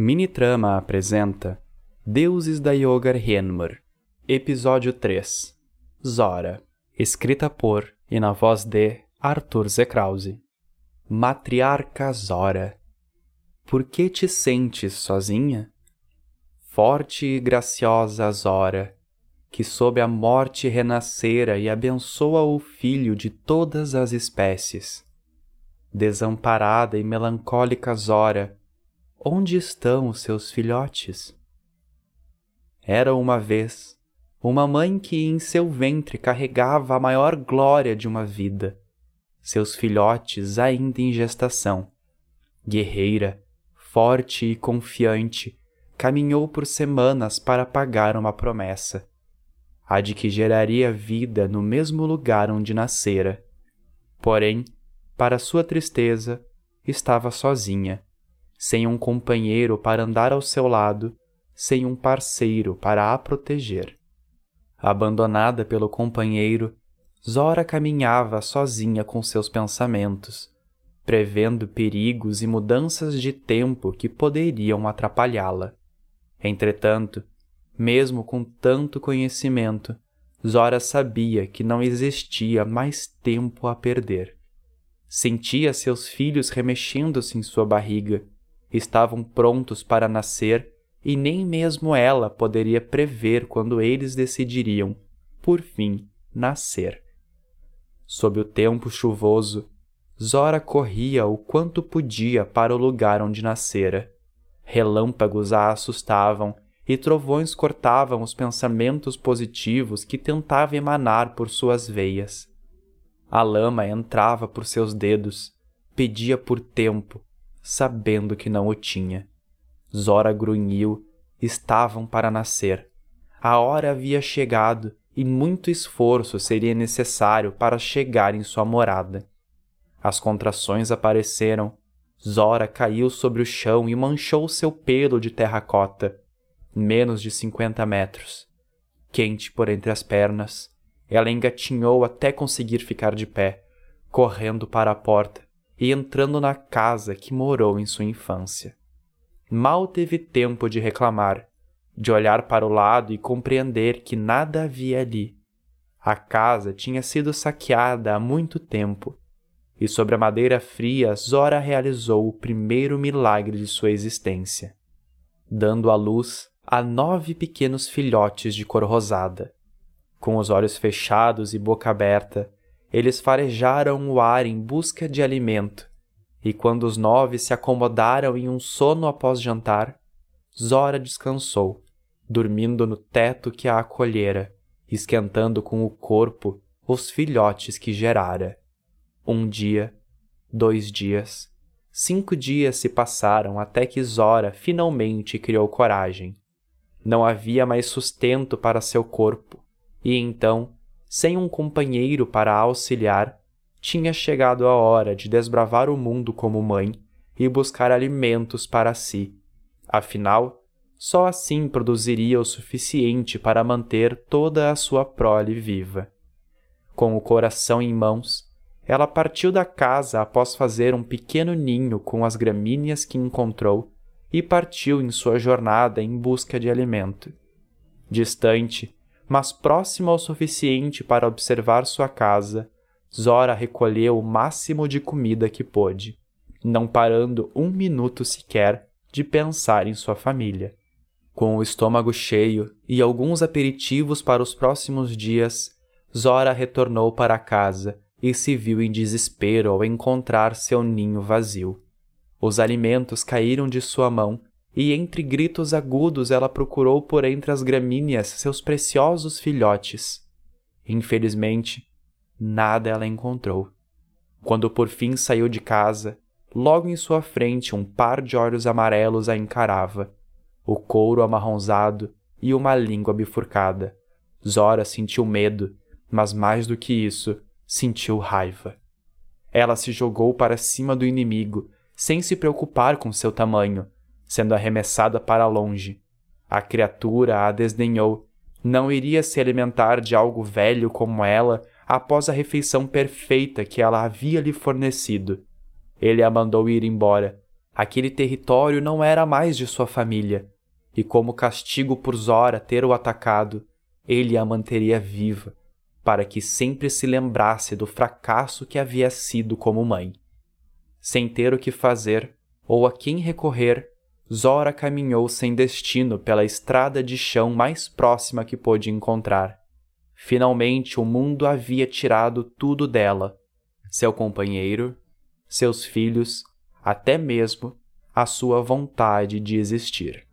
Minitrama apresenta Deuses da Yogar Henmur, Episódio 3 Zora, escrita por e na voz de Arthur Zekrause. Matriarca Zora, por que te sentes sozinha? Forte e graciosa Zora, que sob a morte renascera e abençoa o filho de todas as espécies. Desamparada e melancólica Zora, Onde estão os seus filhotes? Era uma vez uma mãe que em seu ventre carregava a maior glória de uma vida, seus filhotes ainda em gestação. Guerreira, forte e confiante, caminhou por semanas para pagar uma promessa, a de que geraria vida no mesmo lugar onde nascera. Porém, para sua tristeza, estava sozinha sem um companheiro para andar ao seu lado, sem um parceiro para a proteger. Abandonada pelo companheiro, Zora caminhava sozinha com seus pensamentos, prevendo perigos e mudanças de tempo que poderiam atrapalhá-la. Entretanto, mesmo com tanto conhecimento, Zora sabia que não existia mais tempo a perder. Sentia seus filhos remexendo-se em sua barriga estavam prontos para nascer e nem mesmo ela poderia prever quando eles decidiriam, por fim, nascer. Sob o tempo chuvoso, Zora corria o quanto podia para o lugar onde nascera. Relâmpagos a assustavam e trovões cortavam os pensamentos positivos que tentava emanar por suas veias. A lama entrava por seus dedos, pedia por tempo, sabendo que não o tinha. Zora grunhiu, estavam para nascer. A hora havia chegado e muito esforço seria necessário para chegar em sua morada. As contrações apareceram. Zora caiu sobre o chão e manchou seu pelo de terracota. Menos de cinquenta metros. Quente por entre as pernas, ela engatinhou até conseguir ficar de pé, correndo para a porta e entrando na casa que morou em sua infância. Mal teve tempo de reclamar, de olhar para o lado e compreender que nada havia ali. A casa tinha sido saqueada há muito tempo, e sobre a madeira fria Zora realizou o primeiro milagre de sua existência, dando à luz a nove pequenos filhotes de cor rosada. Com os olhos fechados e boca aberta, eles farejaram o ar em busca de alimento, e quando os nove se acomodaram em um sono após jantar, Zora descansou, dormindo no teto que a acolhera, esquentando com o corpo os filhotes que gerara. Um dia, dois dias, cinco dias se passaram até que Zora finalmente criou coragem. Não havia mais sustento para seu corpo, e então sem um companheiro para auxiliar, tinha chegado a hora de desbravar o mundo como mãe e buscar alimentos para si. Afinal, só assim produziria o suficiente para manter toda a sua prole viva. Com o coração em mãos, ela partiu da casa após fazer um pequeno ninho com as gramíneas que encontrou e partiu em sua jornada em busca de alimento. Distante, mas próxima o suficiente para observar sua casa, Zora recolheu o máximo de comida que pôde, não parando um minuto sequer de pensar em sua família. Com o estômago cheio e alguns aperitivos para os próximos dias, Zora retornou para casa e se viu em desespero ao encontrar seu ninho vazio. Os alimentos caíram de sua mão e entre gritos agudos ela procurou por entre as gramíneas seus preciosos filhotes. Infelizmente, nada ela encontrou. Quando por fim saiu de casa, logo em sua frente um par de olhos amarelos a encarava, o couro amarronzado e uma língua bifurcada. Zora sentiu medo, mas mais do que isso, sentiu raiva. Ela se jogou para cima do inimigo, sem se preocupar com seu tamanho, sendo arremessada para longe. A criatura a desdenhou. Não iria se alimentar de algo velho como ela após a refeição perfeita que ela havia lhe fornecido. Ele a mandou ir embora, Aquele território não era mais de sua família, e como castigo por Zora ter o atacado, ele a manteria viva, para que sempre se lembrasse do fracasso que havia sido como mãe. Sem ter o que fazer ou a quem recorrer, Zora caminhou sem destino pela estrada de chão mais próxima que pôde encontrar. Finalmente o mundo havia tirado tudo dela: seu companheiro, seus filhos, até mesmo a sua vontade de existir.